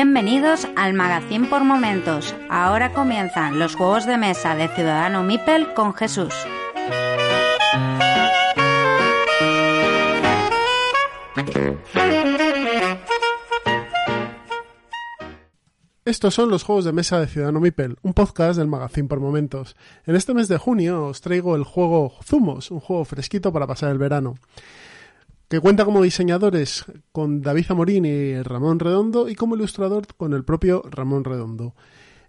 Bienvenidos al Magazín por Momentos. Ahora comienzan los juegos de mesa de Ciudadano Mipel con Jesús. Estos son los juegos de mesa de Ciudadano Mipel, un podcast del Magazín por Momentos. En este mes de junio os traigo el juego Zumos, un juego fresquito para pasar el verano, que cuenta como diseñadores con David Zamorín y Ramón Redondo y como ilustrador con el propio Ramón Redondo.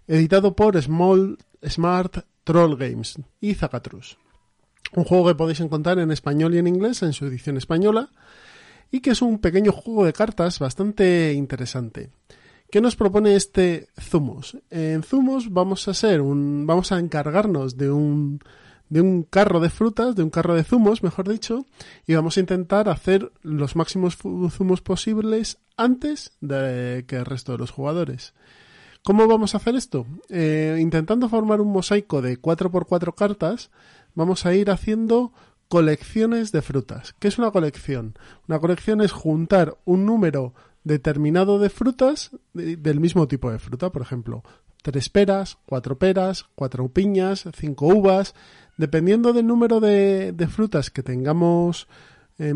Editado por Small Smart Troll Games y Zacatrus. Un juego que podéis encontrar en español y en inglés en su edición española y que es un pequeño juego de cartas bastante interesante. ¿Qué nos propone este Zumos? En Zumos vamos a ser un, vamos a encargarnos de un, de un carro de frutas, de un carro de zumos, mejor dicho, y vamos a intentar hacer los máximos zumos posibles antes de que el resto de los jugadores. ¿Cómo vamos a hacer esto? Eh, intentando formar un mosaico de 4x4 cartas, vamos a ir haciendo colecciones de frutas. ¿Qué es una colección? Una colección es juntar un número determinado de frutas del mismo tipo de fruta, por ejemplo, tres peras, cuatro peras, cuatro piñas, cinco uvas, dependiendo del número de, frutas que tengamos, eh,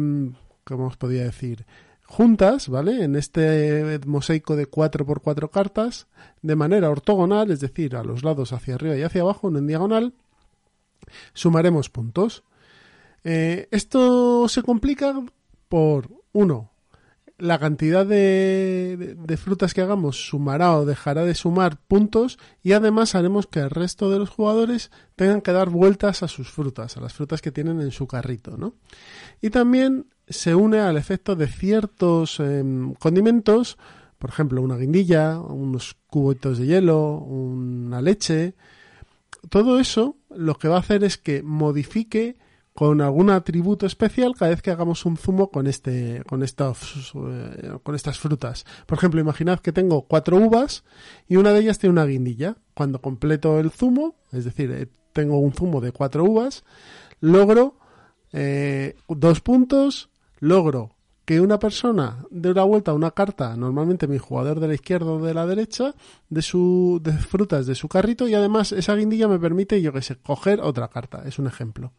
¿cómo os podía decir? juntas, ¿vale? En este mosaico de 4 por 4 cartas, de manera ortogonal, es decir, a los lados hacia arriba y hacia abajo, no en diagonal, sumaremos puntos. Eh, esto se complica por, uno, la cantidad de, frutas que hagamos sumará o dejará de sumar puntos y además haremos que el resto de los jugadores tengan que dar vueltas a sus frutas, a las frutas que tienen en su carrito, ¿no? Y también se une al efecto de ciertos em, condimentos, por ejemplo, una guindilla, unos cubitos de hielo, una leche. Todo eso lo que va a hacer es que modifique con algún atributo especial cada vez que hagamos un zumo con este con estas eh, con estas frutas. Por ejemplo, imaginad que tengo cuatro uvas y una de ellas tiene una guindilla. Cuando completo el zumo, es decir, eh, tengo un zumo de cuatro uvas, logro eh, dos puntos, logro que una persona dé una vuelta a una carta, normalmente mi jugador de la izquierda o de la derecha, de su de frutas de su carrito y además esa guindilla me permite, yo que sé, coger otra carta. Es un ejemplo.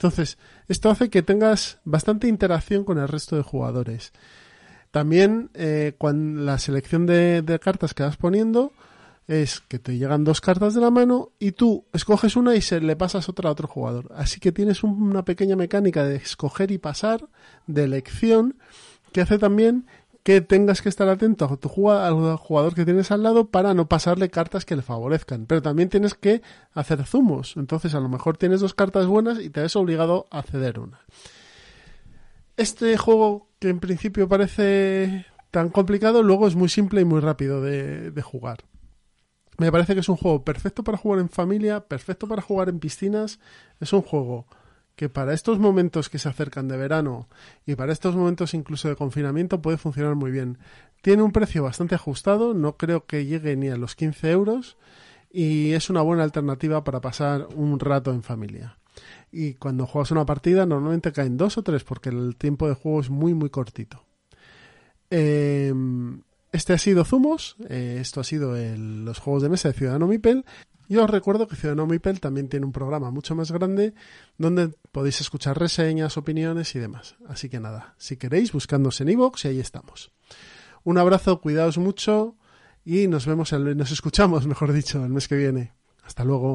Entonces, esto hace que tengas bastante interacción con el resto de jugadores. También, eh, cuando la selección de, cartas que vas poniendo es que te llegan dos cartas de la mano y tú escoges una y se le pasas otra a otro jugador. Así que tienes una pequeña mecánica de escoger y pasar, de elección, que hace también que tengas que estar atento a tu jugador, al jugador que tienes al lado para no pasarle cartas que le favorezcan. Pero también tienes que hacer zumos. Entonces a lo mejor tienes dos cartas buenas y te ves obligado a ceder una. Este juego que en principio parece tan complicado, luego es muy simple y muy rápido de, de jugar. Me parece que es un juego perfecto para jugar en familia, perfecto para jugar en piscinas. Es un juego que para estos momentos que se acercan de verano y para estos momentos incluso de confinamiento puede funcionar muy bien. Tiene un precio bastante ajustado, no creo que llegue ni a los 15 euros y es una buena alternativa para pasar un rato en familia. Y cuando juegas una partida normalmente caen dos o tres porque el tiempo de juego es muy muy cortito. Em, este ha sido Zumos, eh, esto ha sido los juegos de mesa de Ciudadano Mipel yo os recuerdo que Ciudadano Mipel también tiene un programa mucho más grande donde podéis escuchar reseñas, opiniones y demás. Así que nada, si queréis, buscándonos en iVoox y ahí estamos. Un abrazo, cuidaos mucho y nos vemos, nos escuchamos, mejor dicho, el mes que viene. Hasta luego.